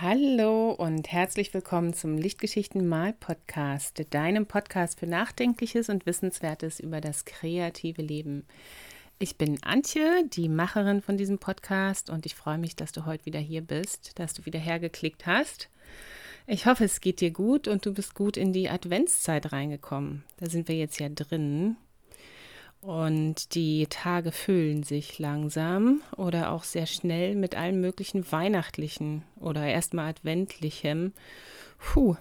Hallo und herzlich willkommen zum Lichtgeschichten Mal Podcast, deinem Podcast für Nachdenkliches und Wissenswertes über das kreative Leben. Ich bin Antje, die Macherin von diesem Podcast und ich freue mich, dass du heute wieder hier bist, dass du wieder hergeklickt hast. Ich hoffe, es geht dir gut und du bist gut in die Adventszeit reingekommen. Da sind wir jetzt ja drin. Und die Tage füllen sich langsam oder auch sehr schnell mit allem möglichen Weihnachtlichen oder erstmal Adventlichem. Puh.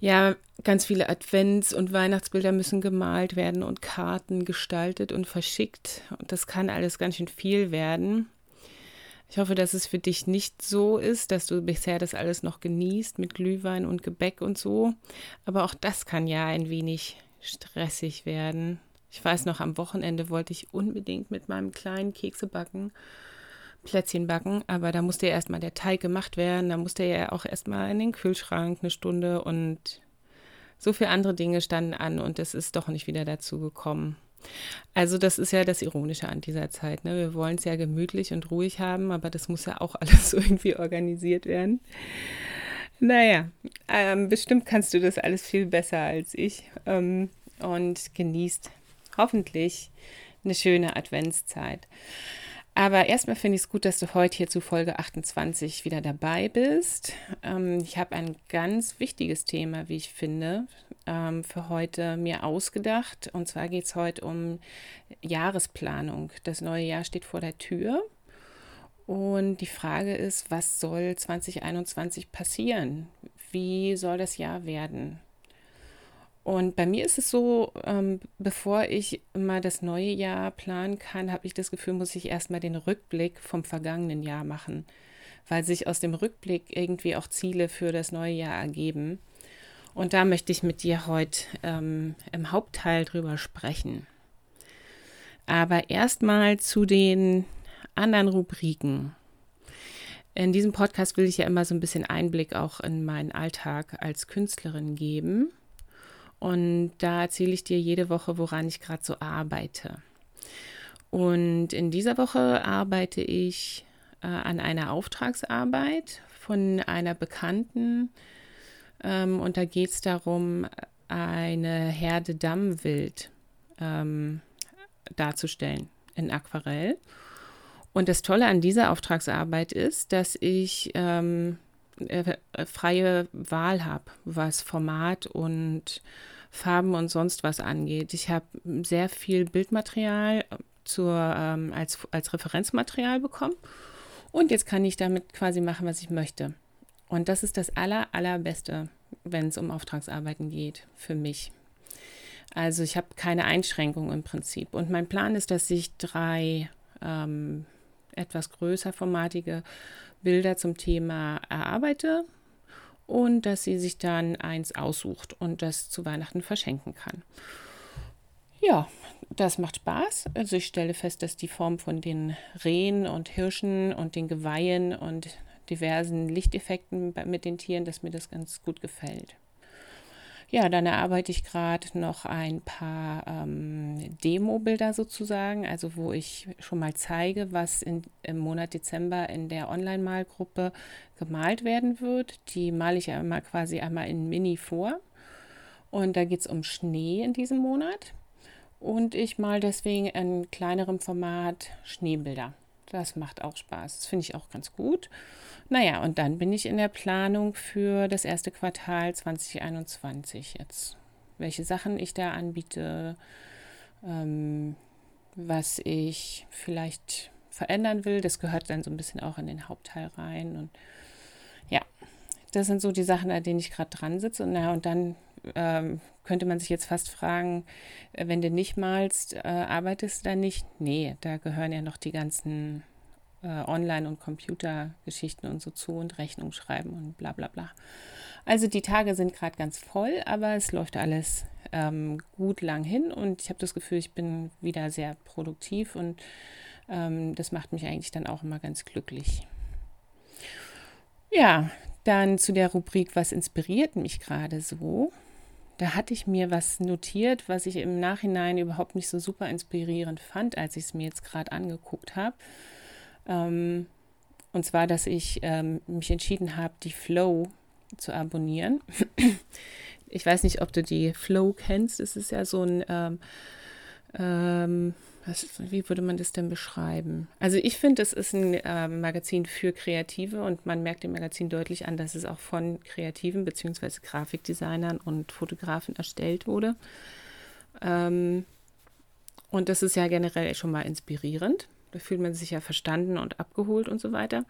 Ja, ganz viele Advents- und Weihnachtsbilder müssen gemalt werden und Karten gestaltet und verschickt. Und das kann alles ganz schön viel werden. Ich hoffe, dass es für dich nicht so ist, dass du bisher das alles noch genießt mit Glühwein und Gebäck und so. Aber auch das kann ja ein wenig stressig werden. Ich weiß noch, am Wochenende wollte ich unbedingt mit meinem kleinen Kekse backen, Plätzchen backen, aber da musste ja erstmal der Teig gemacht werden, da musste ja auch erstmal in den Kühlschrank eine Stunde und so viele andere Dinge standen an und es ist doch nicht wieder dazu gekommen. Also das ist ja das Ironische an dieser Zeit. Ne? Wir wollen es ja gemütlich und ruhig haben, aber das muss ja auch alles irgendwie organisiert werden. Naja, ähm, bestimmt kannst du das alles viel besser als ich ähm, und genießt hoffentlich eine schöne Adventszeit. Aber erstmal finde ich es gut, dass du heute hier zu Folge 28 wieder dabei bist. Ähm, ich habe ein ganz wichtiges Thema, wie ich finde, ähm, für heute mir ausgedacht. Und zwar geht es heute um Jahresplanung. Das neue Jahr steht vor der Tür. Und die Frage ist, was soll 2021 passieren? Wie soll das Jahr werden? Und bei mir ist es so, ähm, bevor ich mal das neue Jahr planen kann, habe ich das Gefühl, muss ich erstmal den Rückblick vom vergangenen Jahr machen, weil sich aus dem Rückblick irgendwie auch Ziele für das neue Jahr ergeben. Und da möchte ich mit dir heute ähm, im Hauptteil drüber sprechen. Aber erstmal zu den anderen Rubriken. In diesem Podcast will ich ja immer so ein bisschen Einblick auch in meinen Alltag als Künstlerin geben. Und da erzähle ich dir jede Woche, woran ich gerade so arbeite. Und in dieser Woche arbeite ich äh, an einer Auftragsarbeit von einer Bekannten. Ähm, und da geht es darum, eine Herde Dammwild ähm, darzustellen in Aquarell. Und das Tolle an dieser Auftragsarbeit ist, dass ich ähm, äh, freie Wahl habe, was Format und Farben und sonst was angeht. Ich habe sehr viel Bildmaterial zur, ähm, als, als Referenzmaterial bekommen und jetzt kann ich damit quasi machen, was ich möchte. Und das ist das aller, allerbeste, wenn es um Auftragsarbeiten geht, für mich. Also ich habe keine Einschränkungen im Prinzip. Und mein Plan ist, dass ich drei ähm, etwas größer formatige Bilder zum Thema erarbeite und dass sie sich dann eins aussucht und das zu Weihnachten verschenken kann. Ja, das macht Spaß. Also ich stelle fest, dass die Form von den Rehen und Hirschen und den Geweihen und diversen Lichteffekten mit den Tieren, dass mir das ganz gut gefällt. Ja, dann erarbeite ich gerade noch ein paar ähm, Demo-Bilder sozusagen, also wo ich schon mal zeige, was in, im Monat Dezember in der Online-Malgruppe gemalt werden wird. Die male ich ja immer quasi einmal in Mini vor. Und da geht es um Schnee in diesem Monat. Und ich male deswegen in kleinerem Format Schneebilder. Das macht auch Spaß. Das finde ich auch ganz gut. Naja, und dann bin ich in der Planung für das erste Quartal 2021 jetzt. Welche Sachen ich da anbiete, ähm, was ich vielleicht verändern will, das gehört dann so ein bisschen auch in den Hauptteil rein. Und ja, das sind so die Sachen, an denen ich gerade dran sitze. Und, naja, und dann ähm, könnte man sich jetzt fast fragen, äh, wenn du nicht malst, äh, arbeitest du dann nicht? Nee, da gehören ja noch die ganzen äh, Online- und Computergeschichten und so zu und Rechnung schreiben und bla bla bla. Also die Tage sind gerade ganz voll, aber es läuft alles ähm, gut lang hin und ich habe das Gefühl, ich bin wieder sehr produktiv und ähm, das macht mich eigentlich dann auch immer ganz glücklich. Ja, dann zu der Rubrik, was inspiriert mich gerade so? Da hatte ich mir was notiert, was ich im Nachhinein überhaupt nicht so super inspirierend fand, als ich es mir jetzt gerade angeguckt habe. Ähm, Und zwar, dass ich ähm, mich entschieden habe, die Flow zu abonnieren. ich weiß nicht, ob du die Flow kennst. Es ist ja so ein, ähm, ähm, was, wie würde man das denn beschreiben? Also ich finde, es ist ein äh, Magazin für Kreative und man merkt dem Magazin deutlich an, dass es auch von Kreativen bzw. Grafikdesignern und Fotografen erstellt wurde. Ähm, und das ist ja generell schon mal inspirierend. Da fühlt man sich ja verstanden und abgeholt und so weiter.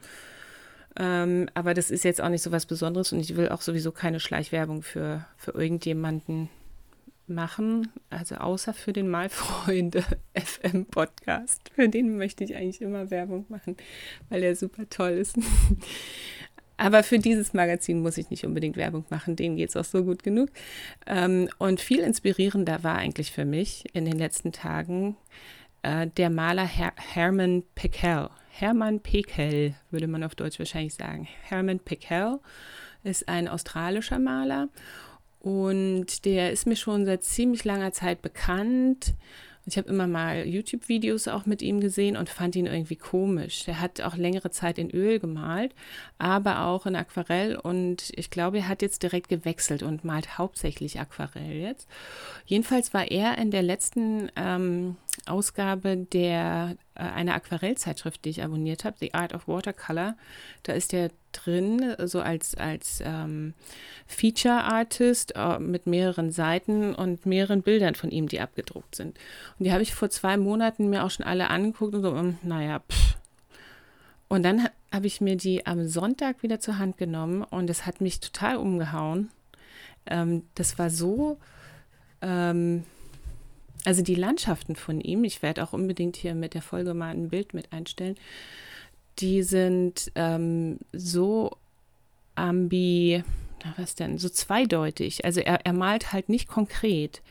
Ähm, aber das ist jetzt auch nicht so was Besonderes und ich will auch sowieso keine Schleichwerbung für, für irgendjemanden machen, also außer für den Malfreunde FM Podcast. Für den möchte ich eigentlich immer Werbung machen, weil er super toll ist. Aber für dieses Magazin muss ich nicht unbedingt Werbung machen, denen geht es auch so gut genug. Ähm, und viel inspirierender war eigentlich für mich in den letzten Tagen äh, der Maler Her Herman Pickel. Hermann Pickel würde man auf Deutsch wahrscheinlich sagen. Herman Pickel ist ein australischer Maler und der ist mir schon seit ziemlich langer Zeit bekannt. Ich habe immer mal YouTube-Videos auch mit ihm gesehen und fand ihn irgendwie komisch. Er hat auch längere Zeit in Öl gemalt, aber auch in Aquarell und ich glaube, er hat jetzt direkt gewechselt und malt hauptsächlich Aquarell jetzt. Jedenfalls war er in der letzten ähm, Ausgabe der einer Aquarellzeitschrift, die ich abonniert habe, The Art of Watercolor. Da ist er drin, so als, als ähm, Feature-Artist äh, mit mehreren Seiten und mehreren Bildern von ihm, die abgedruckt sind. Und die habe ich vor zwei Monaten mir auch schon alle angeguckt und so, um, naja, pff. Und dann habe ich mir die am Sonntag wieder zur Hand genommen und es hat mich total umgehauen. Ähm, das war so. Ähm, also die Landschaften von ihm, ich werde auch unbedingt hier mit der Folge mal ein Bild mit einstellen, die sind ähm, so ambi, was denn, so zweideutig. Also er, er malt halt nicht konkret.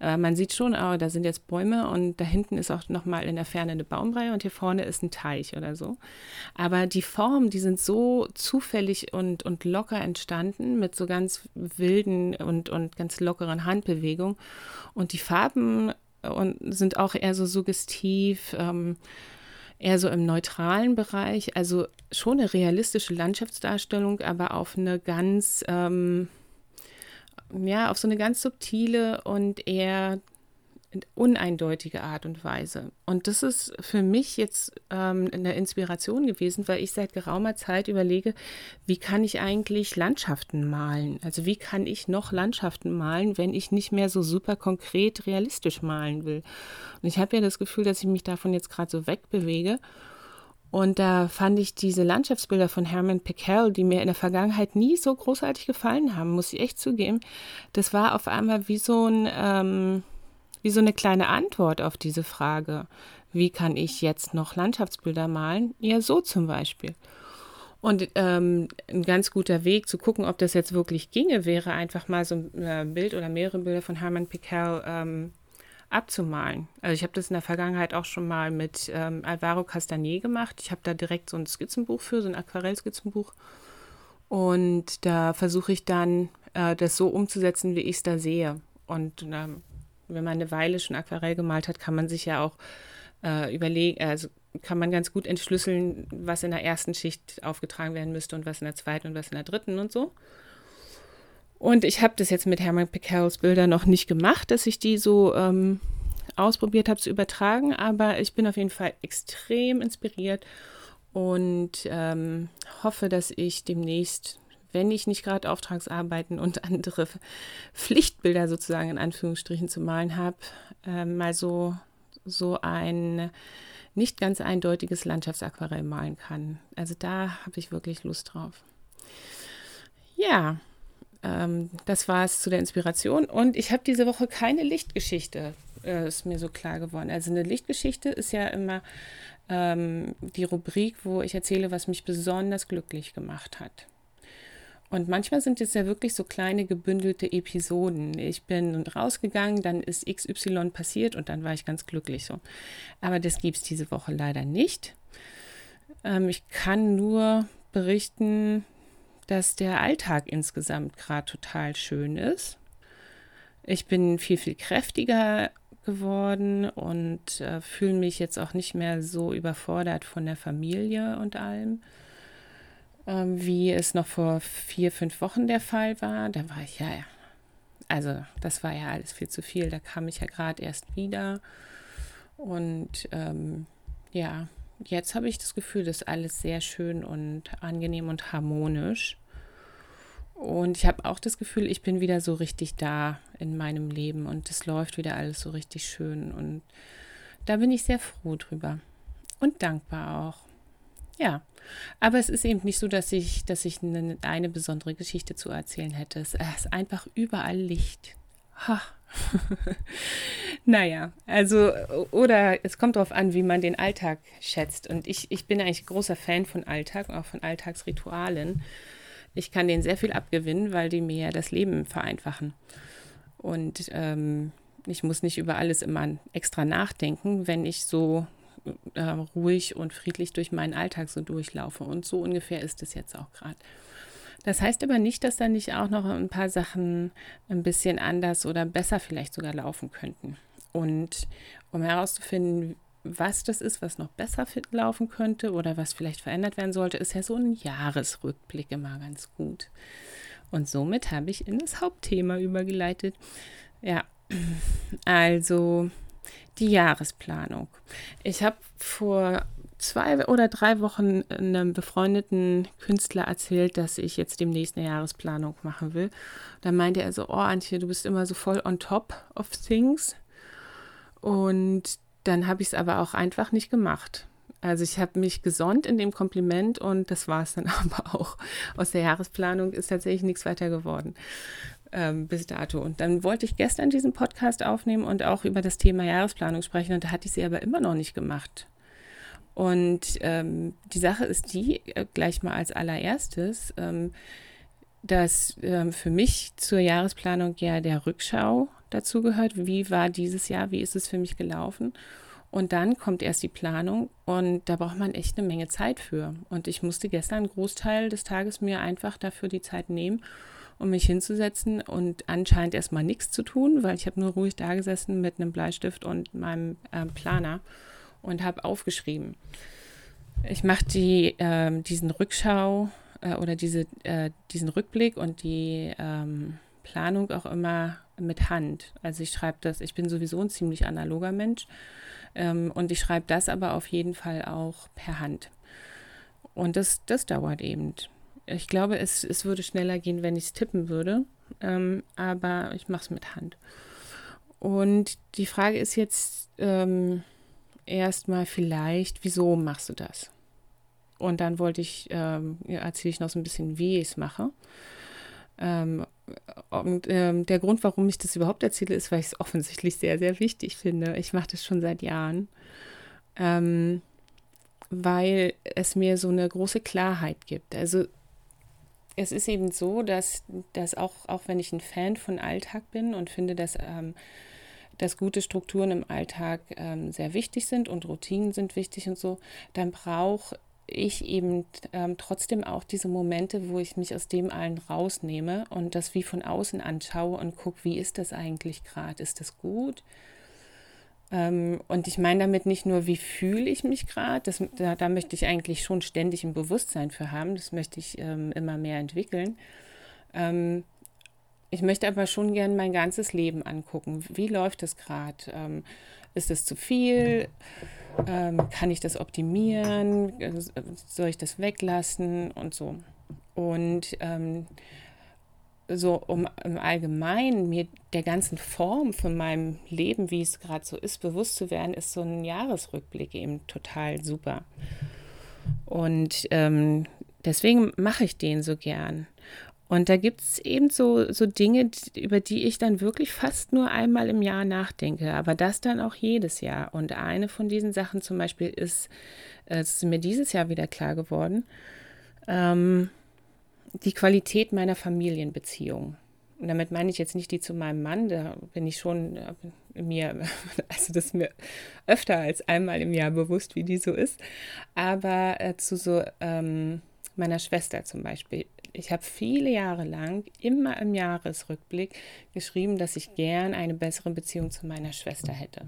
Äh, man sieht schon, oh, da sind jetzt Bäume und da hinten ist auch nochmal in der Ferne eine Baumreihe und hier vorne ist ein Teich oder so. Aber die Formen, die sind so zufällig und, und locker entstanden mit so ganz wilden und, und ganz lockeren Handbewegungen. Und die Farben äh, und sind auch eher so suggestiv. Ähm, eher so im neutralen Bereich, also schon eine realistische Landschaftsdarstellung, aber auf eine ganz ähm, ja, auf so eine ganz subtile und eher uneindeutige Art und Weise. Und das ist für mich jetzt ähm, eine Inspiration gewesen, weil ich seit geraumer Zeit überlege, wie kann ich eigentlich Landschaften malen? Also wie kann ich noch Landschaften malen, wenn ich nicht mehr so super konkret realistisch malen will? Und ich habe ja das Gefühl, dass ich mich davon jetzt gerade so wegbewege und da fand ich diese Landschaftsbilder von Herman Pickel, die mir in der Vergangenheit nie so großartig gefallen haben, muss ich echt zugeben. Das war auf einmal wie so, ein, ähm, wie so eine kleine Antwort auf diese Frage. Wie kann ich jetzt noch Landschaftsbilder malen? Ja, so zum Beispiel. Und ähm, ein ganz guter Weg zu gucken, ob das jetzt wirklich ginge, wäre einfach mal so ein äh, Bild oder mehrere Bilder von Hermann Pickel ähm, abzumalen. Also ich habe das in der Vergangenheit auch schon mal mit ähm, Alvaro Castagné gemacht. Ich habe da direkt so ein Skizzenbuch für, so ein Aquarellskizzenbuch. Und da versuche ich dann, äh, das so umzusetzen, wie ich es da sehe. Und äh, wenn man eine Weile schon Aquarell gemalt hat, kann man sich ja auch äh, überlegen, also kann man ganz gut entschlüsseln, was in der ersten Schicht aufgetragen werden müsste und was in der zweiten und was in der dritten und so. Und ich habe das jetzt mit Hermann Pickels Bildern noch nicht gemacht, dass ich die so ähm, ausprobiert habe zu übertragen, aber ich bin auf jeden Fall extrem inspiriert und ähm, hoffe, dass ich demnächst, wenn ich nicht gerade Auftragsarbeiten und andere Pflichtbilder sozusagen in Anführungsstrichen zu malen habe, äh, mal so, so ein nicht ganz eindeutiges Landschaftsaquarell malen kann. Also da habe ich wirklich Lust drauf. Ja, ähm, das war es zu der Inspiration. Und ich habe diese Woche keine Lichtgeschichte, äh, ist mir so klar geworden. Also eine Lichtgeschichte ist ja immer ähm, die Rubrik, wo ich erzähle, was mich besonders glücklich gemacht hat. Und manchmal sind es ja wirklich so kleine gebündelte Episoden. Ich bin rausgegangen, dann ist XY passiert und dann war ich ganz glücklich so. Aber das gibt es diese Woche leider nicht. Ähm, ich kann nur berichten, dass der Alltag insgesamt gerade total schön ist. Ich bin viel, viel kräftiger geworden und äh, fühle mich jetzt auch nicht mehr so überfordert von der Familie und allem. ähm, wie es noch vor vier, fünf Wochen der Fall war. Da war ich ja, also das war ja alles viel zu viel. Da kam ich ja gerade erst wieder. Und ähm, ja, jetzt habe ich das Gefühl, das ist alles sehr schön und angenehm und harmonisch. Und ich habe auch das Gefühl, ich bin wieder so richtig da in meinem Leben und es läuft wieder alles so richtig schön. Und da bin ich sehr froh drüber und dankbar auch. Ja, aber es ist eben nicht so, dass ich, dass ich eine, eine besondere Geschichte zu erzählen hätte. Es ist einfach überall Licht. Ha. naja, also, oder es kommt darauf an, wie man den Alltag schätzt. Und ich, ich bin eigentlich großer Fan von Alltag, auch von Alltagsritualen. Ich kann denen sehr viel abgewinnen, weil die mir das Leben vereinfachen. Und ähm, ich muss nicht über alles immer extra nachdenken, wenn ich so äh, ruhig und friedlich durch meinen Alltag so durchlaufe. Und so ungefähr ist es jetzt auch gerade. Das heißt aber nicht, dass da nicht auch noch ein paar Sachen ein bisschen anders oder besser vielleicht sogar laufen könnten. Und um herauszufinden, was das ist, was noch besser laufen könnte oder was vielleicht verändert werden sollte, ist ja so ein Jahresrückblick immer ganz gut. Und somit habe ich in das Hauptthema übergeleitet. Ja, also die Jahresplanung. Ich habe vor zwei oder drei Wochen einem befreundeten Künstler erzählt, dass ich jetzt demnächst eine Jahresplanung machen will. Da meinte er so, oh Antje, du bist immer so voll on top of things. Und dann habe ich es aber auch einfach nicht gemacht. Also ich habe mich gesonnt in dem Kompliment und das war es dann aber auch. Aus der Jahresplanung ist tatsächlich nichts weiter geworden ähm, bis dato. Und dann wollte ich gestern diesen Podcast aufnehmen und auch über das Thema Jahresplanung sprechen und da hatte ich sie aber immer noch nicht gemacht. Und ähm, die Sache ist die, äh, gleich mal als allererstes, ähm, dass ähm, für mich zur Jahresplanung ja der Rückschau dazu gehört. Wie war dieses Jahr? Wie ist es für mich gelaufen? Und dann kommt erst die Planung und da braucht man echt eine Menge Zeit für. Und ich musste gestern einen Großteil des Tages mir einfach dafür die Zeit nehmen um mich hinzusetzen und anscheinend erstmal nichts zu tun, weil ich habe nur ruhig da gesessen mit einem Bleistift und meinem äh, Planer und habe aufgeschrieben. Ich mache die, äh, diesen Rückschau äh, oder diese, äh, diesen Rückblick und die ähm, Planung auch immer mit Hand. Also ich schreibe das, ich bin sowieso ein ziemlich analoger Mensch ähm, und ich schreibe das aber auf jeden Fall auch per Hand. Und das, das dauert eben ich glaube, es, es würde schneller gehen, wenn ich es tippen würde. Ähm, aber ich mache es mit Hand. Und die Frage ist jetzt ähm, erstmal vielleicht, wieso machst du das? Und dann wollte ich, ähm, erzähle ich noch so ein bisschen, wie ich es mache. Ähm, und ähm, der Grund, warum ich das überhaupt erzähle, ist, weil ich es offensichtlich sehr, sehr wichtig finde. Ich mache das schon seit Jahren. Ähm, weil es mir so eine große Klarheit gibt. Also es ist eben so, dass, dass auch, auch wenn ich ein Fan von Alltag bin und finde, dass, ähm, dass gute Strukturen im Alltag ähm, sehr wichtig sind und Routinen sind wichtig und so, dann brauche ich eben ähm, trotzdem auch diese Momente, wo ich mich aus dem allen rausnehme und das wie von außen anschaue und gucke, wie ist das eigentlich gerade? Ist das gut? Ähm, und ich meine damit nicht nur, wie fühle ich mich gerade, da, da, möchte ich eigentlich schon ständig ein Bewusstsein für haben, das möchte ich ähm, immer mehr entwickeln. Ich möchte aber schon gern mein ganzes Leben angucken. Wie läuft das gerade? Ähm, ist es zu viel? Ähm, kann ich das optimieren? Soll ich das weglassen? Und so. Und ähm, so um im Allgemeinen mir der ganzen Form von meinem Leben, wie es gerade so ist, bewusst zu werden, ist so ein Jahresrückblick eben total super. Und ähm, deswegen mache ich den so gern. Und da gibt es eben so, so Dinge, über die ich dann wirklich fast nur einmal im Jahr nachdenke, aber das dann auch jedes Jahr. Und eine von diesen Sachen zum Beispiel ist, äh, es ist mir dieses Jahr wieder klar geworden, ähm, die Qualität meiner Familienbeziehung. Und damit meine ich jetzt nicht die zu meinem Mann, da bin ich schon äh, mir, also das ist mir öfter als einmal im Jahr bewusst, wie die so ist, aber äh, zu so ähm, meiner Schwester zum Beispiel. Ich habe viele Jahre lang immer im Jahresrückblick geschrieben, dass ich gern eine bessere Beziehung zu meiner Schwester hätte.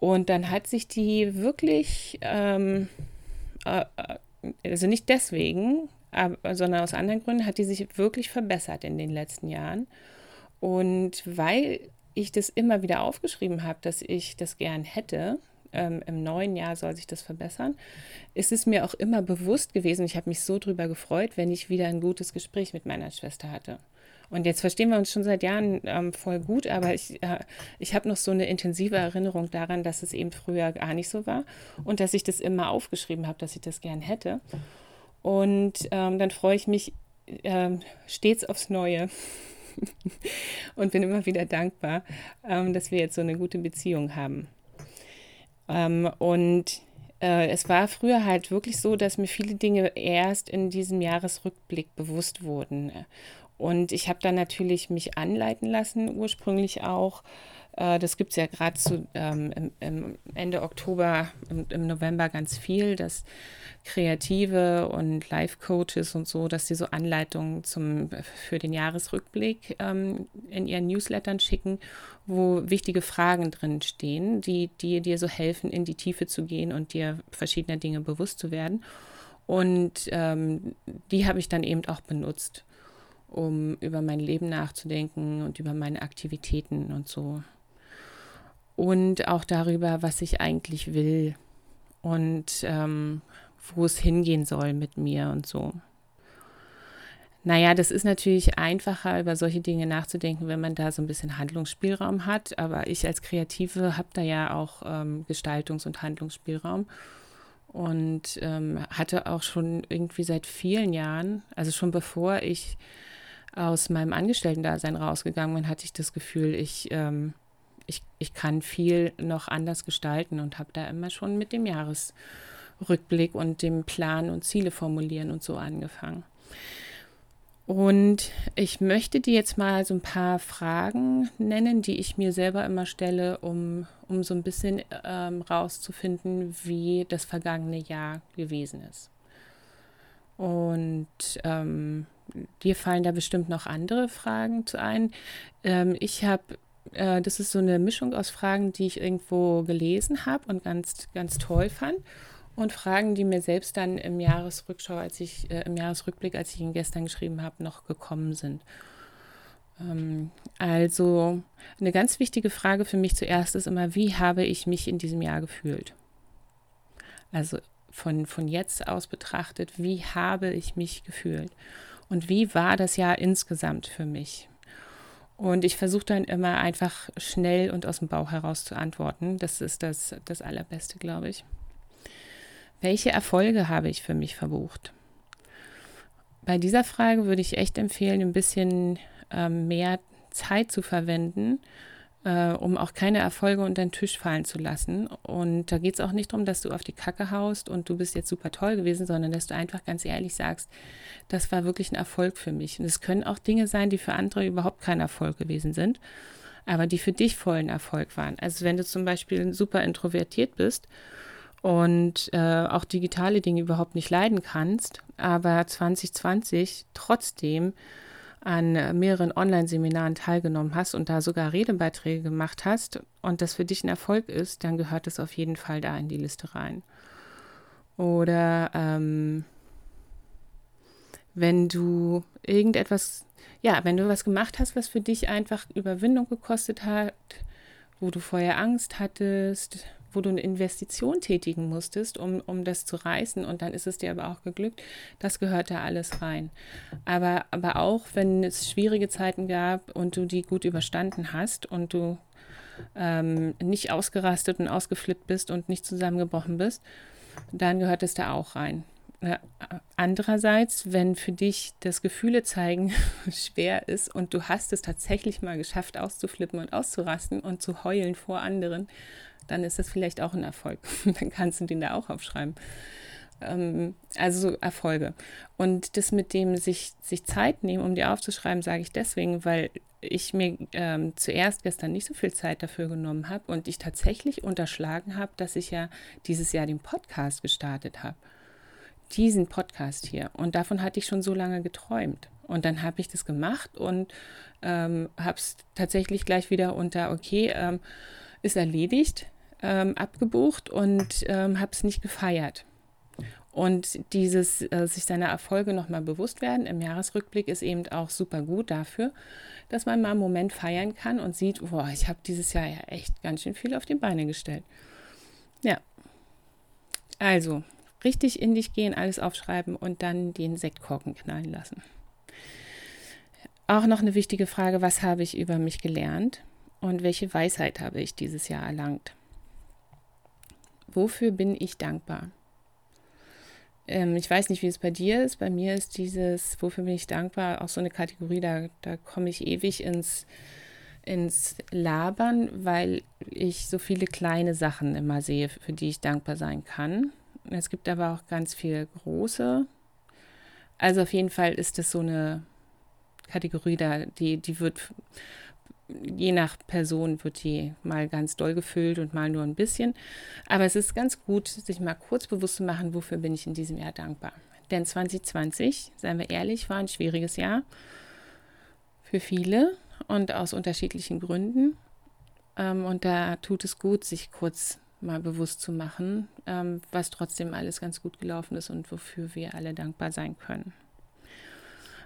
Und dann hat sich die wirklich ähm, äh, also nicht deswegen, aber, sondern aus anderen Gründen hat die sich wirklich verbessert in den letzten Jahren. Und weil ich das immer wieder aufgeschrieben habe, dass ich das gern hätte, ähm, im neuen Jahr soll sich das verbessern, ist es mir auch immer bewusst gewesen. Ich habe mich so drüber gefreut, wenn ich wieder ein gutes Gespräch mit meiner Schwester hatte. Und jetzt verstehen wir uns schon seit Jahren ähm, voll gut, aber ich, äh, ich habe noch so eine intensive Erinnerung daran, dass es eben früher gar nicht so war und dass ich das immer aufgeschrieben habe, dass ich das gern hätte. Und ähm, dann freue ich mich ähm, stets aufs Neue und bin immer wieder dankbar, ähm, dass wir jetzt so eine gute Beziehung haben. Ähm, und äh, es war früher halt wirklich so, dass mir viele Dinge erst in diesem Jahresrückblick bewusst wurden. Und ich habe dann natürlich mich anleiten lassen, ursprünglich auch. Äh, das gibt es ja gerade ähm, im, im, Ende Oktober, im, im, November ganz viel, dass Kreative und Life-Coaches und so, dass sie so Anleitungen zum, für den Jahresrückblick ähm, in ihren Newslettern schicken, wo wichtige Fragen drin stehen, die, die dir so helfen, in die Tiefe zu gehen und dir verschiedener Dinge bewusst zu werden. Und ähm, die habe ich dann eben auch benutzt um über mein Leben nachzudenken und über meine Aktivitäten und so. Und auch darüber, was ich eigentlich will und ähm, wo es hingehen soll mit mir und so. Naja, das ist natürlich einfacher, über solche Dinge nachzudenken, wenn man da so ein bisschen Handlungsspielraum hat. Aber ich als Kreative habe da ja auch ähm, Gestaltungs- und Handlungsspielraum und ähm, hatte auch schon irgendwie seit vielen Jahren, also schon bevor ich aus meinem Angestellten-Dasein rausgegangen bin, hatte ich das Gefühl, ich, ähm, ich, ich kann viel noch anders gestalten und habe da immer schon mit dem Jahresrückblick und dem Plan und Ziele formulieren und so angefangen. Und ich möchte dir jetzt mal so ein paar Fragen nennen, die ich mir selber immer stelle, um, um so ein bisschen ähm, rauszufinden, wie das vergangene Jahr gewesen ist. Und ähm, dir fallen da bestimmt noch andere Fragen zu ein. Ähm, ich habe, äh, das ist so eine Mischung aus Fragen, die ich irgendwo gelesen habe und ganz, ganz toll fand. Und Fragen, die mir selbst dann im Jahresrückschau, als ich, äh, im Jahresrückblick, als ich ihn gestern geschrieben habe, noch gekommen sind. Ähm, also eine ganz wichtige Frage für mich zuerst ist immer, wie habe ich mich in diesem Jahr gefühlt? Also von, von jetzt aus betrachtet, wie habe ich mich gefühlt? und wie war das Jahr insgesamt für mich? Und ich versuche dann immer einfach schnell und aus dem Bauch heraus zu antworten. Das ist das, das Allerbeste, glaube ich. Welche Erfolge habe ich für mich verbucht? Bei dieser Frage würde ich echt empfehlen, ein bisschen ähm, mehr Zeit zu verwenden äh, um auch keine Erfolge unter den Tisch fallen zu lassen. Und da geht es auch nicht darum, dass du auf die Kacke haust und du bist jetzt super toll gewesen, sondern dass du einfach ganz ehrlich sagst, das war wirklich ein Erfolg für mich. Und es können auch Dinge sein, die für andere überhaupt kein Erfolg gewesen sind, aber die für dich vollen Erfolg waren. Also wenn du zum Beispiel super introvertiert bist, und äh, auch digitale Dinge überhaupt nicht leiden kannst, aber 2020 trotzdem an mehreren Online-Seminaren teilgenommen hast und da sogar Redebeiträge gemacht hast und das für dich ein Erfolg ist, dann gehört es auf jeden Fall da in die Liste rein. Oder ähm, wenn du irgendetwas, ja, wenn du was gemacht hast, was für dich einfach Überwindung gekostet hat, wo du vorher Angst hattest, wo du eine Investition tätigen musstest, um, um das zu reißen und dann ist es dir aber auch geglückt, das gehört da alles rein. Aber, aber auch, wenn es schwierige Zeiten gab und du die gut überstanden hast und du ähm, nicht ausgerastet und ausgeflippt bist und nicht zusammengebrochen bist, dann gehört es da auch rein. Andererseits, wenn für dich das Gefühle zeigen schwer ist und du hast es tatsächlich mal geschafft, auszuflippen und auszurasten und zu heulen vor anderen, dann ist das vielleicht auch ein Erfolg. dann kannst du den da auch aufschreiben. Ähm, also Erfolge. Und das mit dem sich, sich Zeit nehmen, um die aufzuschreiben, sage ich deswegen, weil ich mir ähm, zuerst gestern nicht so viel Zeit dafür genommen habe und ich tatsächlich unterschlagen habe, dass ich ja dieses Jahr den Podcast gestartet habe. Diesen Podcast hier. Und davon hatte ich schon so lange geträumt. Und dann habe ich das gemacht und ähm, habe es tatsächlich gleich wieder unter, okay, ähm, ist erledigt ähm, abgebucht und ähm, habe es nicht gefeiert. Und dieses äh, sich seiner Erfolge nochmal bewusst werden im Jahresrückblick ist eben auch super gut dafür, dass man mal einen Moment feiern kann und sieht, boah, ich habe dieses Jahr ja echt ganz schön viel auf die Beine gestellt. Ja. Also, richtig in dich gehen, alles aufschreiben und dann den Sektkorken knallen lassen. Auch noch eine wichtige Frage, was habe ich über mich gelernt und welche Weisheit habe ich dieses Jahr erlangt? Wofür bin ich dankbar? Ähm, ich weiß nicht, wie es bei dir ist. Bei mir ist dieses, wofür bin ich dankbar, auch so eine Kategorie, da, da komme ich ewig ins, ins Labern, weil ich so viele kleine Sachen immer sehe, für die ich dankbar sein kann. Es gibt aber auch ganz viele große. Also auf jeden Fall ist das so eine Kategorie da, die, die wird je nach Person wird die mal ganz doll gefüllt und mal nur ein bisschen. Aber es ist ganz gut, sich mal kurz bewusst zu machen, wofür bin ich in diesem Jahr dankbar. Denn 2020, seien wir ehrlich, war ein schwieriges Jahr für viele und aus unterschiedlichen Gründen. Ähm, und da tut es gut, sich kurz mal bewusst zu machen, ähm, was trotzdem alles ganz gut gelaufen ist und wofür wir alle dankbar sein können.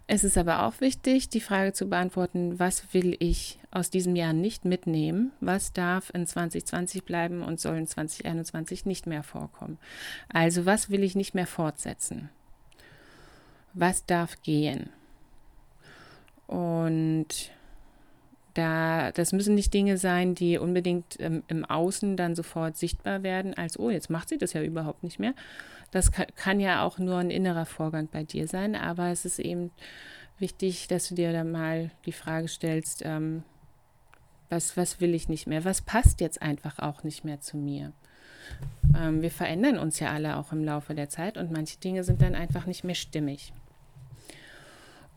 Es ist aber auch wichtig, die Frage zu beantworten, was will ich aus diesem Jahr nicht mitnehmen? Was darf in 2020 bleiben und soll in 2021 nicht mehr vorkommen? Also was will ich nicht mehr fortsetzen? Was darf gehen? Und da, das müssen nicht Dinge sein, die unbedingt ähm, im Außen dann sofort sichtbar werden, als, oh, jetzt macht sie das ja überhaupt nicht mehr, das kann, kann ja auch nur ein innerer Vorgang bei dir sein, aber es ist eben wichtig, dass du dir da mal die Frage stellst, ähm, was, was will ich nicht mehr? Was passt jetzt einfach auch nicht mehr zu mir? Ähm, wir verändern uns ja alle auch im Laufe der Zeit und manche Dinge sind dann einfach nicht mehr stimmig.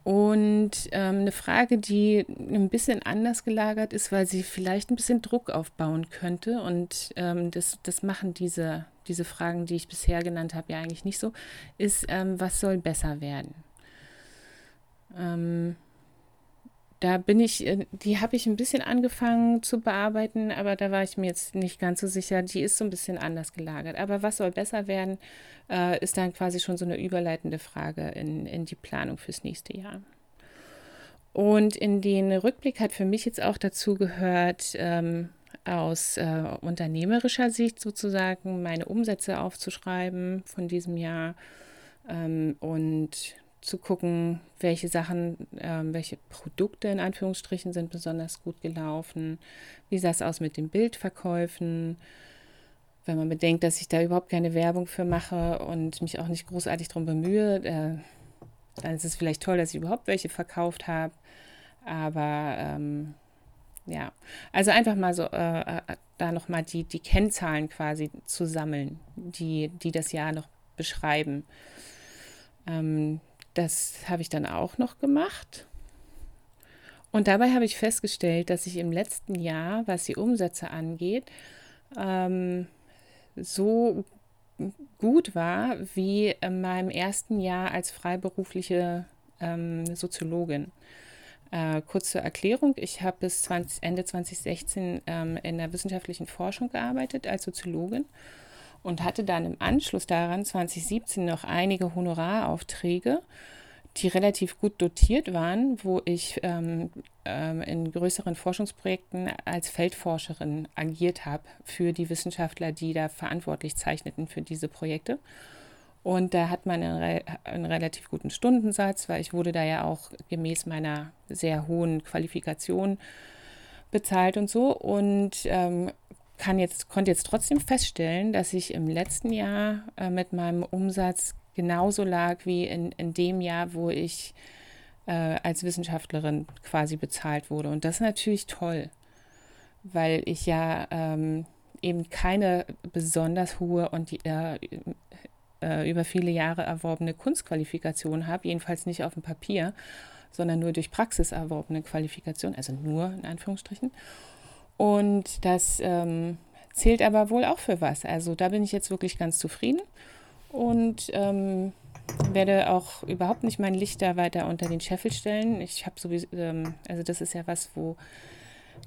Und ähm, eine Frage, die ein bisschen anders gelagert ist, weil sie vielleicht ein bisschen Druck aufbauen könnte. Und ähm, das, das machen diese, diese Fragen, die ich bisher genannt habe, ja eigentlich nicht so, ist, ähm, was soll besser werden? Da bin ich, äh, die habe ich ein bisschen angefangen zu bearbeiten, aber da war ich mir jetzt nicht ganz so sicher. Die ist so ein bisschen anders gelagert. Aber was soll besser werden, äh, ist dann quasi schon so eine überleitende Frage in, in die Planung fürs nächste Jahr. Und in den Rückblick hat für mich jetzt auch dazu gehört, ähm, aus äh, unternehmerischer Sicht sozusagen meine Umsätze aufzuschreiben von diesem Jahr ähm, und zu gucken, welche Sachen, ähm, welche Produkte in Anführungsstrichen sind besonders gut gelaufen, wie sah es aus mit den Bildverkäufen, wenn man bedenkt, dass ich da überhaupt keine Werbung für mache und mich auch nicht großartig darum bemühe, äh, dann ist es vielleicht toll, dass ich überhaupt welche verkauft habe, aber ähm, ja, also einfach mal so, äh, äh, da nochmal die, die Kennzahlen quasi zu sammeln, die, die das Jahr noch beschreiben. Ähm, das habe ich dann auch noch gemacht. Und dabei habe ich festgestellt, dass ich im letzten Jahr, was die Umsätze angeht, ähm, so gut war wie in meinem ersten Jahr als freiberufliche ähm, Soziologin. Äh, kurz zur Erklärung, ich habe bis 20, Ende 2016 ähm, in der wissenschaftlichen Forschung gearbeitet als Soziologin und hatte dann im Anschluss daran 2017 noch einige Honoraraufträge, die relativ gut dotiert waren, wo ich ähm, ähm, in größeren Forschungsprojekten als Feldforscherin agiert habe für die Wissenschaftler, die da verantwortlich zeichneten für diese Projekte. Und da hat man einen, einen, relativ guten Stundensatz, weil ich wurde da ja auch gemäß meiner sehr hohen Qualifikation bezahlt und so. Und ähm, kann jetzt, konnte jetzt trotzdem feststellen, dass ich im letzten Jahr äh, mit meinem Umsatz genauso lag wie in, in dem Jahr, wo ich äh, als Wissenschaftlerin quasi bezahlt wurde. Und das ist natürlich toll, weil ich ja ähm, eben keine besonders hohe und äh, äh, über viele Jahre erworbene Kunstqualifikation habe, jedenfalls nicht auf dem Papier, sondern nur durch Praxis erworbene Qualifikation, also nur in Anführungsstrichen. Und das ähm, zählt aber wohl auch für was. Also da bin ich jetzt wirklich ganz zufrieden und ähm, werde auch überhaupt nicht mein Licht da weiter unter den Scheffel stellen. Ich habe sowieso, ähm, also das ist ja was, wo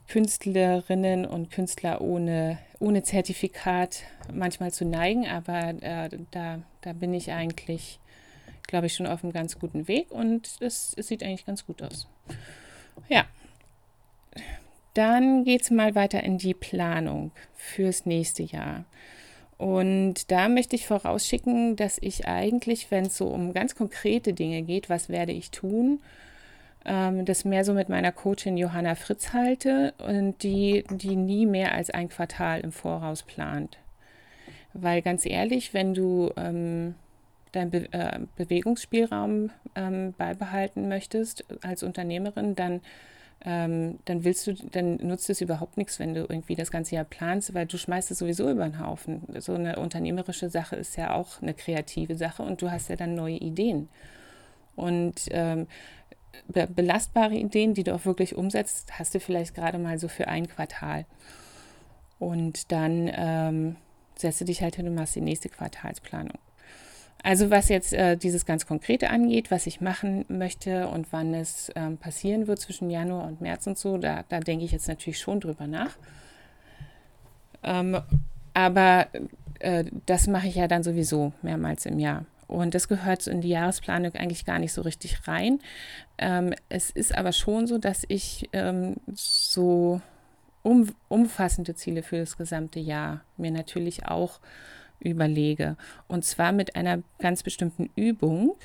Künstlerinnen und Künstler ohne, ohne Zertifikat manchmal zu neigen, aber äh, da, da bin ich eigentlich, glaube ich, schon auf einem ganz guten Weg und es, es sieht eigentlich ganz gut aus. Ja, dann geht es mal weiter in die Planung fürs nächste Jahr. Und da möchte ich vorausschicken, dass ich eigentlich, wenn es so um ganz konkrete Dinge geht, was werde ich tun, ähm, das mehr so mit meiner Coachin Johanna Fritz halte und die, die nie mehr als ein Quartal im Voraus plant. Weil ganz ehrlich, wenn du ähm, deinen Be äh, Bewegungsspielraum ähm, beibehalten möchtest als Unternehmerin, dann ähm, dann willst du, dann nutzt es überhaupt nichts, wenn du irgendwie das ganze Jahr planst, weil du schmeißt es sowieso über den Haufen. So eine unternehmerische Sache ist ja auch eine kreative Sache und du hast ja dann neue Ideen. Und ähm, be belastbare Ideen, die du auch wirklich umsetzt, hast du vielleicht gerade mal so für ein Quartal. Und dann ähm, setzt du dich halt hin und machst die nächste Quartalsplanung. Also was jetzt äh, dieses ganz Konkrete angeht, was ich machen möchte und wann es ähm, passieren wird zwischen Januar und März und so, da, da denke ich jetzt natürlich schon drüber nach. Ähm, aber äh, das mache ich ja dann sowieso mehrmals im Jahr. Und das gehört in die Jahresplanung eigentlich gar nicht so richtig rein. Ähm, es ist aber schon so, dass ich ähm, so um, umfassende Ziele für das gesamte Jahr mir natürlich auch überlege. Und zwar mit einer ganz bestimmten Übung,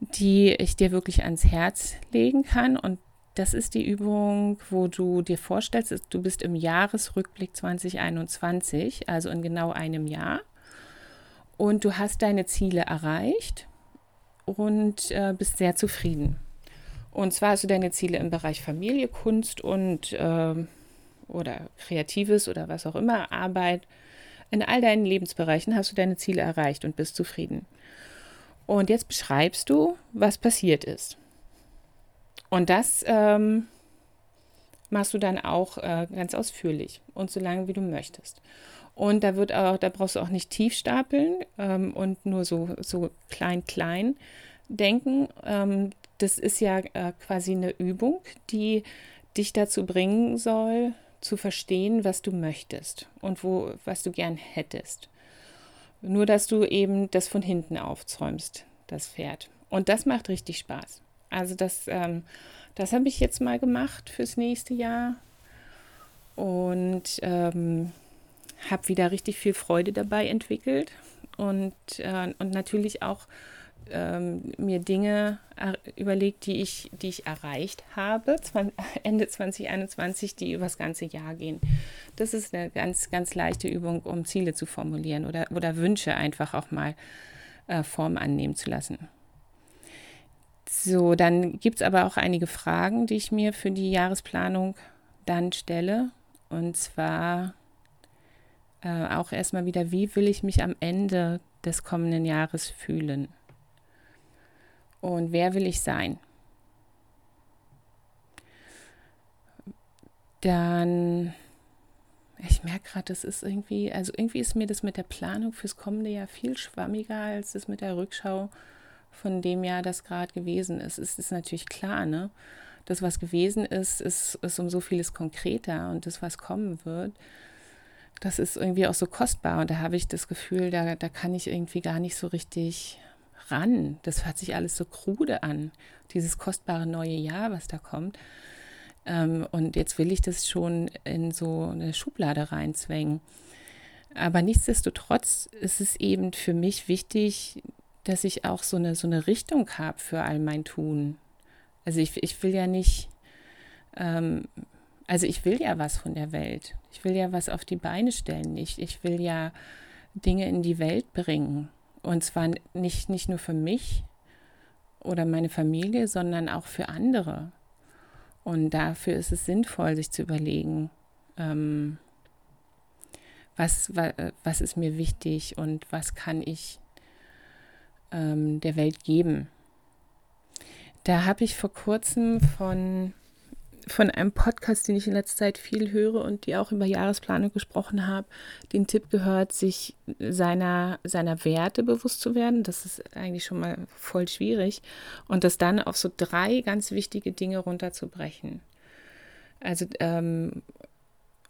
die ich dir wirklich ans Herz legen kann. Und das ist die Übung, wo du dir vorstellst, du bist im Jahresrückblick 2021, also in genau einem Jahr. Und du hast deine Ziele erreicht und äh, bist sehr zufrieden. Und zwar hast du deine Ziele im Bereich Familie, Kunst und äh, oder Kreatives oder was auch immer, Arbeit, in all deinen Lebensbereichen hast du deine Ziele erreicht und bist zufrieden. Und jetzt beschreibst du, was passiert ist. Und das ähm, machst du dann auch äh, ganz ausführlich und so lange, wie du möchtest. Und da wird auch, da brauchst du auch nicht tief stapeln ähm, und nur so, so klein, klein denken. Ähm, das ist ja äh, quasi eine Übung, die dich dazu bringen soll, zu verstehen, was du möchtest und wo, was du gern hättest. Nur, dass du eben das von hinten aufzäumst, das Pferd. Und das macht richtig Spaß. Also das, ähm, das habe ich jetzt mal gemacht fürs nächste Jahr und ähm, habe wieder richtig viel Freude dabei entwickelt und, äh, und natürlich auch ähm, mir Dinge überlegt, die ich, die ich erreicht habe, Ende 2021, die über das ganze Jahr gehen. Das ist eine ganz, ganz leichte Übung, um Ziele zu formulieren oder, oder Wünsche einfach auch mal äh, Form annehmen zu lassen. So, dann gibt es aber auch einige Fragen, die ich mir für die Jahresplanung dann stelle. Und zwar äh, auch erstmal wieder, wie will ich mich am Ende des kommenden Jahres fühlen? Und wer will ich sein? Dann, ich merke gerade, das ist irgendwie, also irgendwie ist mir das mit der Planung fürs kommende Jahr viel schwammiger als das mit der Rückschau von dem Jahr, das gerade gewesen ist. Es ist natürlich klar, ne? Das, was gewesen ist, ist, ist um so vieles konkreter und das, was kommen wird, das ist irgendwie auch so kostbar. Und da habe ich das Gefühl, da, da kann ich irgendwie gar nicht so richtig ran. Das hört sich alles so krude an, dieses kostbare neue Jahr, was da kommt. Ähm, und jetzt will ich das schon in so eine Schublade reinzwängen. Aber nichtsdestotrotz ist es eben für mich wichtig, dass ich auch so eine, so eine Richtung habe für all mein Tun. Also ich, ich will ja nicht, ähm, also ich will ja was von der Welt. Ich will ja was auf die Beine stellen. Ich, ich will ja Dinge in die Welt bringen. Und zwar nicht, nicht nur für mich oder meine Familie, sondern auch für andere. Und dafür ist es sinnvoll, sich zu überlegen, ähm, was, was ist mir wichtig und was kann ich ähm, der Welt geben. Da habe ich vor kurzem von von einem Podcast, den ich in letzter Zeit viel höre und die auch über Jahresplanung gesprochen habe, den Tipp gehört, sich seiner, seiner Werte bewusst zu werden. Das ist eigentlich schon mal voll schwierig. Und das dann auf so drei ganz wichtige Dinge runterzubrechen. Also, ähm,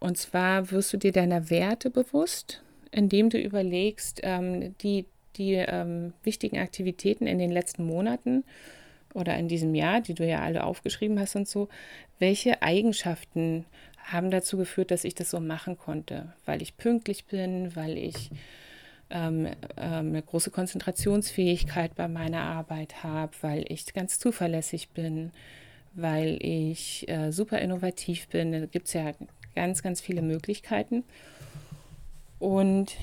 und zwar wirst du dir deiner Werte bewusst, indem du überlegst, ähm, die, die ähm, wichtigen Aktivitäten in den letzten Monaten oder in diesem Jahr, die du ja alle aufgeschrieben hast und so, welche Eigenschaften haben dazu geführt, dass ich das so machen konnte, weil ich pünktlich bin, weil ich ähm, ähm, eine große Konzentrationsfähigkeit bei meiner Arbeit habe, weil ich ganz zuverlässig bin, weil ich äh, super innovativ bin. Da gibt es ja ganz, ganz viele Möglichkeiten. Und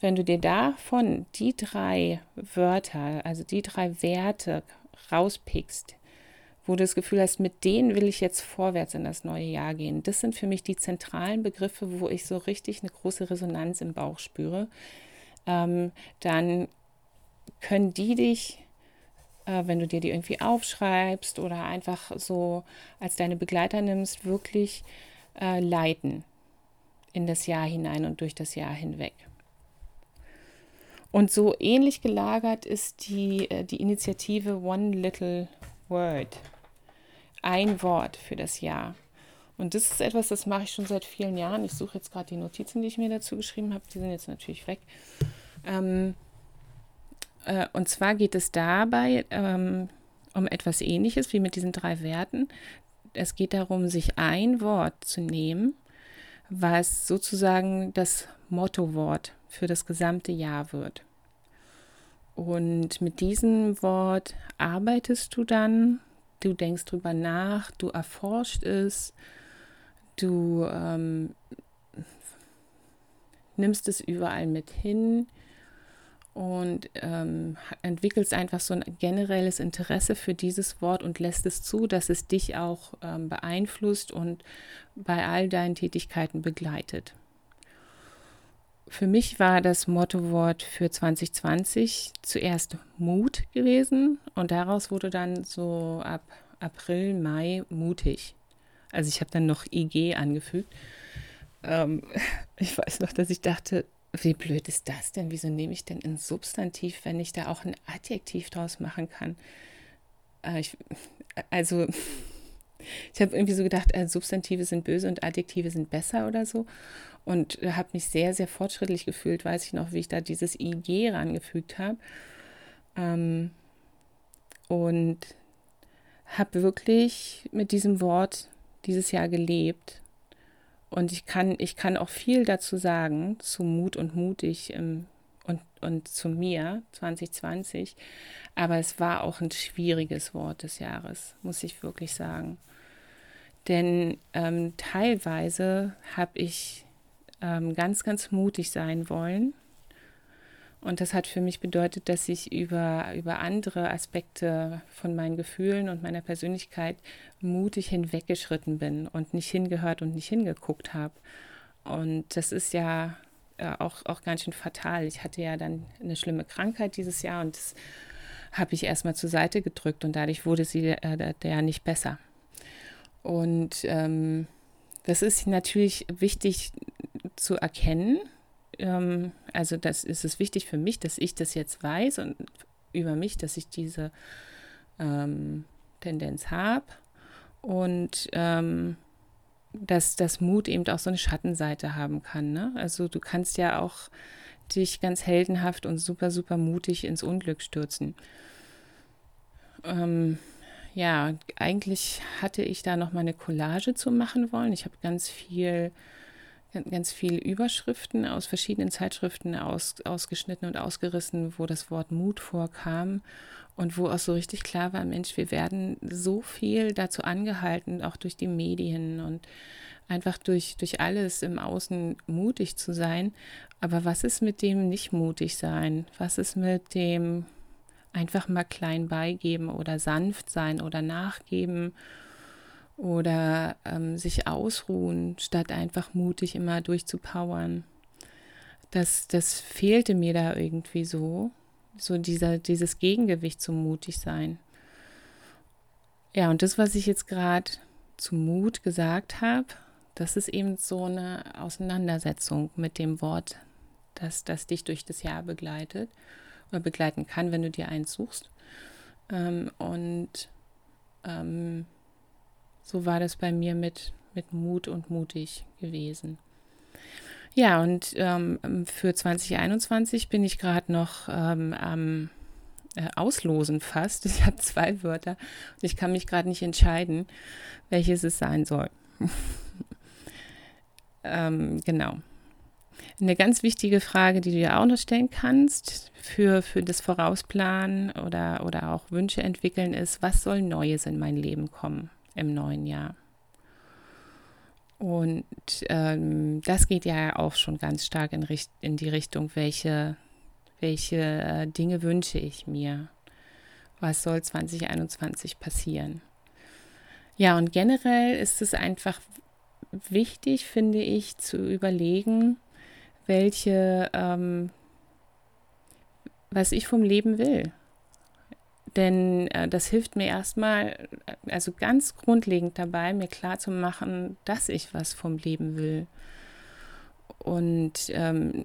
wenn du dir davon die drei Wörter, also die drei Werte rauspickst, wo du das Gefühl hast, mit denen will ich jetzt vorwärts in das neue Jahr gehen. Das sind für mich die zentralen Begriffe, wo ich so richtig eine große Resonanz im Bauch spüre. Ähm, dann können die dich, äh, wenn du dir die irgendwie aufschreibst oder einfach so als deine Begleiter nimmst, wirklich äh, leiten in das Jahr hinein und durch das Jahr hinweg. Und so ähnlich gelagert ist die, äh, die Initiative One Little Word. Ein Wort für das Jahr. Und das ist etwas, das mache ich schon seit vielen Jahren. Ich suche jetzt gerade die Notizen, die ich mir dazu geschrieben habe. Die sind jetzt natürlich weg. Ähm, äh, und zwar geht es dabei ähm, um etwas Ähnliches wie mit diesen drei Werten. Es geht darum, sich ein Wort zu nehmen, was sozusagen das Mottowort für das gesamte Jahr wird. Und mit diesem Wort arbeitest du dann, du denkst drüber nach, du erforscht es, du ähm, nimmst es überall mit hin und ähm, entwickelst einfach so ein generelles Interesse für dieses Wort und lässt es zu, dass es dich auch ähm, beeinflusst und bei all deinen Tätigkeiten begleitet. Für mich war das Mottowort für 2020 zuerst Mut gewesen und daraus wurde dann so ab April, Mai mutig. Also ich habe dann noch IG angefügt. Ähm, ich weiß noch, dass ich dachte, wie blöd ist das denn? Wieso nehme ich denn ein Substantiv, wenn ich da auch ein Adjektiv draus machen kann? Äh, ich, also, ich habe irgendwie so gedacht, äh, Substantive sind böse und Adjektive sind besser oder so. Und habe mich sehr, sehr fortschrittlich gefühlt, weiß ich noch, wie ich da dieses IG rangefügt habe. Ähm, und habe wirklich mit diesem Wort dieses Jahr gelebt und ich kann, ich kann auch viel dazu sagen, zu Mut und mutig im, und, und zu mir 2020. Aber es war auch ein schwieriges Wort des Jahres, muss ich wirklich sagen. Denn ähm, teilweise habe ich ähm, ganz, ganz mutig sein wollen und das hat für mich bedeutet, dass ich über, über andere Aspekte von meinen Gefühlen und meiner Persönlichkeit mutig hinweggeschritten bin und nicht hingehört und nicht hingeguckt habe. Und das ist ja äh, auch, auch ganz schön fatal. Ich hatte ja dann eine schlimme Krankheit dieses Jahr und das habe ich erstmal zur Seite gedrückt und dadurch wurde sie äh, der nicht besser. Und ähm, das ist natürlich wichtig zu erkennen ähm, also das ist es wichtig für mich, dass ich das jetzt weiß und über mich, dass ich diese ähm, Tendenz habe und ähm, dass das Mut eben auch so eine Schattenseite haben kann. Ne? Also du kannst ja auch dich ganz heldenhaft und super, super mutig ins Unglück stürzen. Ähm, ja, eigentlich hatte ich da noch mal eine Collage zu machen wollen. Ich habe ganz viel ganz viele Überschriften aus verschiedenen Zeitschriften aus, ausgeschnitten und ausgerissen, wo das Wort Mut vorkam und wo auch so richtig klar war, Mensch, wir werden so viel dazu angehalten, auch durch die Medien und einfach durch, durch alles im Außen mutig zu sein. Aber was ist mit dem nicht mutig sein? Was ist mit dem einfach mal klein beigeben oder sanft sein oder nachgeben? oder ähm, sich ausruhen, statt einfach mutig immer durchzupowern. Das, das fehlte mir da irgendwie so, so dieser, dieses Gegengewicht zum mutig sein. Ja, und das, was ich jetzt gerade zu Mut gesagt habe, das ist eben so eine Auseinandersetzung mit dem Wort, das, das dich durch das Jahr begleitet oder begleiten kann, wenn du dir eins suchst. Ähm, und ähm, so war das bei mir mit, mit Mut und mutig gewesen. Ja, und ähm, für 2021 bin ich gerade noch ähm, am äh, Auslosen fast. Ich habe zwei Wörter und ich kann mich gerade nicht entscheiden, welches es sein soll. ähm, genau. Eine ganz wichtige Frage, die du dir auch noch stellen kannst für, für das Vorausplanen oder, oder auch Wünsche entwickeln, ist, was soll Neues in mein Leben kommen im neuen Jahr? Und ähm, das geht ja auch schon ganz stark in, in die Richtung, welche, welche äh, Dinge wünsche ich mir? Was soll 2021 passieren? Ja, und generell ist es einfach wichtig, finde ich, zu überlegen, welche, ähm, was ich vom Leben will. Denn äh, das hilft mir erstmal, also ganz grundlegend dabei, mir klar zu machen, dass ich was vom Leben will. Und ähm,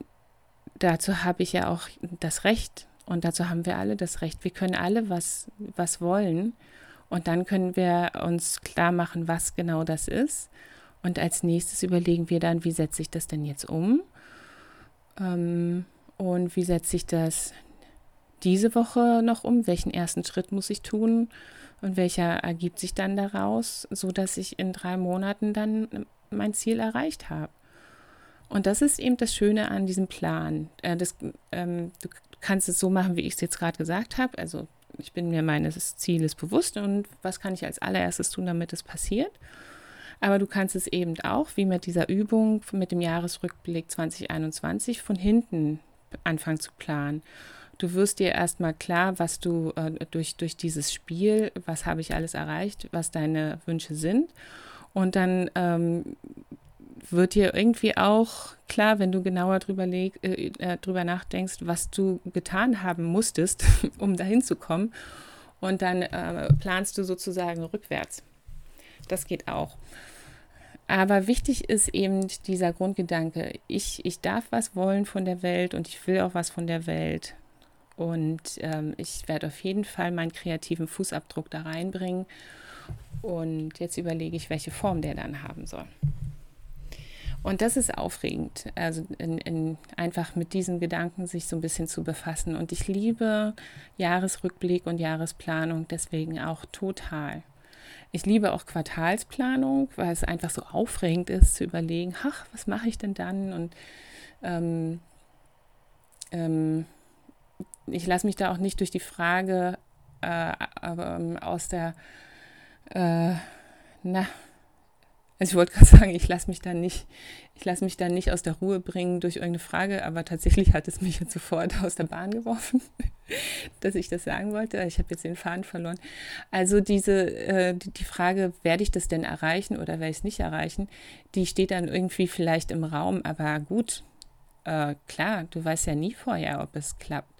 dazu habe ich ja auch das Recht. Und dazu haben wir alle das Recht. Wir können alle was, was wollen. Und dann können wir uns klar machen, was genau das ist. Und als nächstes überlegen wir dann, wie setze ich das denn jetzt um? Ähm, und wie setze ich das diese Woche noch um? Welchen ersten Schritt muss ich tun? Und welcher ergibt sich dann daraus, sodass ich in drei Monaten dann mein Ziel erreicht habe? Und das ist eben das Schöne an diesem Plan. Äh, das, ähm, du kannst es so machen, wie ich es jetzt gerade gesagt habe. Also ich bin mir meines Zieles bewusst und was kann ich als allererstes tun, damit es passiert. Aber du kannst es eben auch, wie mit dieser Übung, mit dem Jahresrückblick 2021, von hinten anfangen zu planen. Du wirst dir erstmal klar, was du äh, durch, durch dieses Spiel, was habe ich alles erreicht, was deine Wünsche sind. Und dann ähm, wird dir irgendwie auch klar, wenn du genauer drüber, leg, äh, äh, drüber nachdenkst, was du getan haben musstest, um dahin zu kommen. Und dann äh, planst du sozusagen rückwärts. Das geht auch. Aber wichtig ist eben dieser Grundgedanke, ich, ich darf was wollen von der Welt und ich will auch was von der Welt. Und ähm, ich werde auf jeden Fall meinen kreativen Fußabdruck da reinbringen. Und jetzt überlege ich, welche Form der dann haben soll. Und das ist aufregend, also in, in einfach mit diesen Gedanken sich so ein bisschen zu befassen. Und ich liebe Jahresrückblick und Jahresplanung deswegen auch total. Ich liebe auch Quartalsplanung, weil es einfach so aufregend ist zu überlegen, ach, was mache ich denn dann? Und ähm, ähm, ich lasse mich da auch nicht durch die Frage äh, ähm, aus der, äh, na, also ich wollte gerade sagen, ich lasse mich dann nicht, ich lasse mich dann nicht aus der Ruhe bringen durch irgendeine Frage, aber tatsächlich hat es mich jetzt sofort aus der Bahn geworfen, dass ich das sagen wollte. Ich habe jetzt den Faden verloren. Also diese, äh, die Frage, werde ich das denn erreichen oder werde ich es nicht erreichen, die steht dann irgendwie vielleicht im Raum, aber gut, äh, klar, du weißt ja nie vorher, ob es klappt.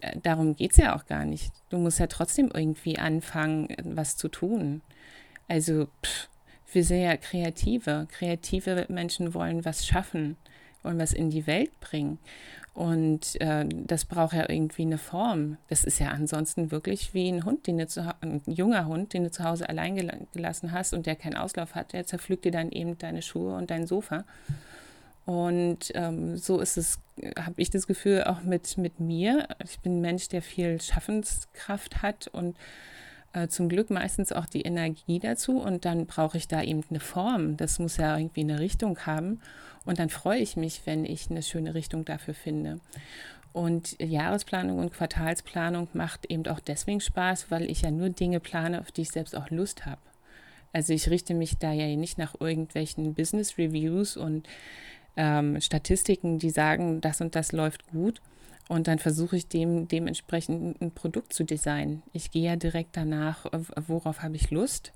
Äh, darum geht es ja auch gar nicht. Du musst ja trotzdem irgendwie anfangen, was zu tun. Also, pff, wir sind ja Kreative. Kreative Menschen wollen was schaffen, wollen was in die Welt bringen. Und äh, das braucht ja irgendwie eine Form. Das ist ja ansonsten wirklich wie ein Hund, den du zu, ein junger Hund, den du zu Hause allein gelassen hast und der keinen Auslauf hat. Der zerpflückt dir dann eben deine Schuhe und dein Sofa. Und ähm, so ist es, habe ich das Gefühl, auch mit, mit mir. Ich bin ein Mensch, der viel Schaffenskraft hat und äh, zum Glück meistens auch die Energie dazu und dann brauche ich da eben eine Form. Das muss ja irgendwie eine Richtung haben und dann freue ich mich, wenn ich eine schöne Richtung dafür finde. Und Jahresplanung und Quartalsplanung macht eben auch deswegen Spaß, weil ich ja nur Dinge plane, auf die ich selbst auch Lust habe. Also ich richte mich da ja nicht nach irgendwelchen Business Reviews und ähm, Statistiken, die sagen, das und das läuft gut, und dann versuche ich dem dementsprechend ein Produkt zu designen. Ich gehe ja direkt danach, worauf habe ich Lust.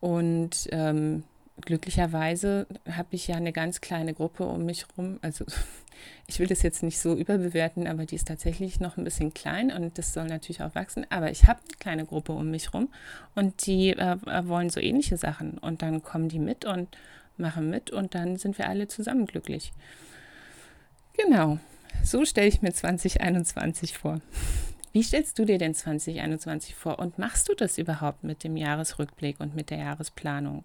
Und ähm, glücklicherweise habe ich ja eine ganz kleine Gruppe um mich rum. Also ich will das jetzt nicht so überbewerten, aber die ist tatsächlich noch ein bisschen klein und das soll natürlich auch wachsen. Aber ich habe eine kleine Gruppe um mich rum und die äh, wollen so ähnliche Sachen. Und dann kommen die mit und machen mit und dann sind wir alle zusammen glücklich. Genau. So stelle ich mir 2021 vor. Wie stellst du dir denn 2021 vor und machst du das überhaupt mit dem Jahresrückblick und mit der Jahresplanung?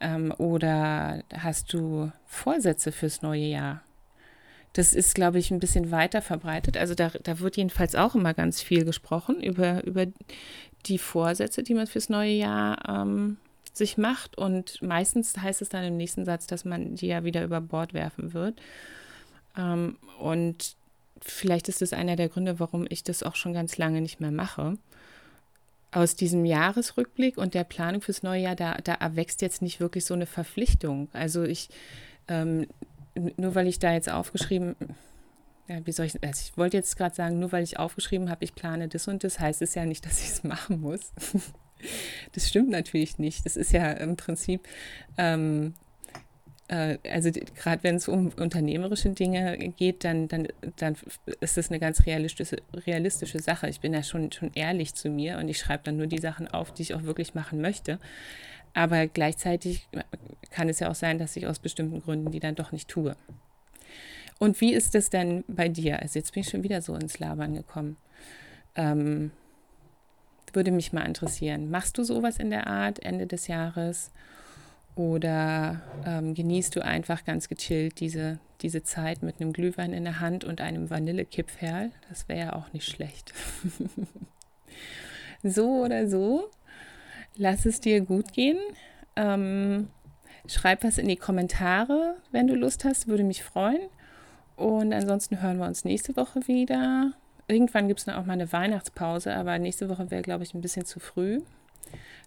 Ähm, oder hast du Vorsätze fürs neue Jahr? Das ist, glaube ich, ein bisschen weiter verbreitet. Also da, da wird jedenfalls auch immer ganz viel gesprochen über, über die Vorsätze, die man fürs neue Jahr ähm, sich macht. Und meistens heißt es dann im nächsten Satz, dass man die ja wieder über Bord werfen wird. Ähm, und vielleicht ist das einer der Gründe, warum ich das auch schon ganz lange nicht mehr mache. Aus diesem Jahresrückblick und der Planung fürs neue Jahr, da, da erwächst jetzt nicht wirklich so eine Verpflichtung. Also ich ähm, nur weil ich da jetzt aufgeschrieben, ja, wie soll ich, also ich wollte jetzt gerade sagen, nur weil ich aufgeschrieben habe, ich plane das und das, heißt es ja nicht, dass ich es machen muss. das stimmt natürlich nicht. Das ist ja im Prinzip, ähm, äh, also gerade wenn es um unternehmerische Dinge geht, dann, dann, dann ist das eine ganz realistische, realistische Sache. Ich bin ja schon, schon ehrlich zu mir und ich schreibe dann nur die Sachen auf, die ich auch wirklich machen möchte. Aber gleichzeitig kann es ja auch sein, dass ich aus bestimmten Gründen die dann doch nicht tue. Und wie ist das denn bei dir? Also jetzt bin ich schon wieder so ins Labern gekommen. Ähm, würde mich mal interessieren. Machst du sowas in der Art Ende des Jahres? Oder ähm, genießt du einfach ganz gechillt diese, diese Zeit mit einem Glühwein in der Hand und einem Vanillekipferl? Das wäre ja auch nicht schlecht. so oder so lass es dir gut gehen. Ähm, schreib was in die Kommentare, wenn du Lust hast, würde mich freuen. Und ansonsten hören wir uns nächste Woche wieder. Irgendwann gibt es dann auch mal eine Weihnachtspause, aber nächste Woche wäre, glaube ich, ein bisschen zu früh.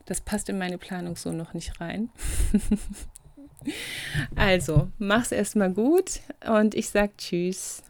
Das passt in meine Planung so noch nicht rein. also, mach's erstmal gut und ich sag Tschüss.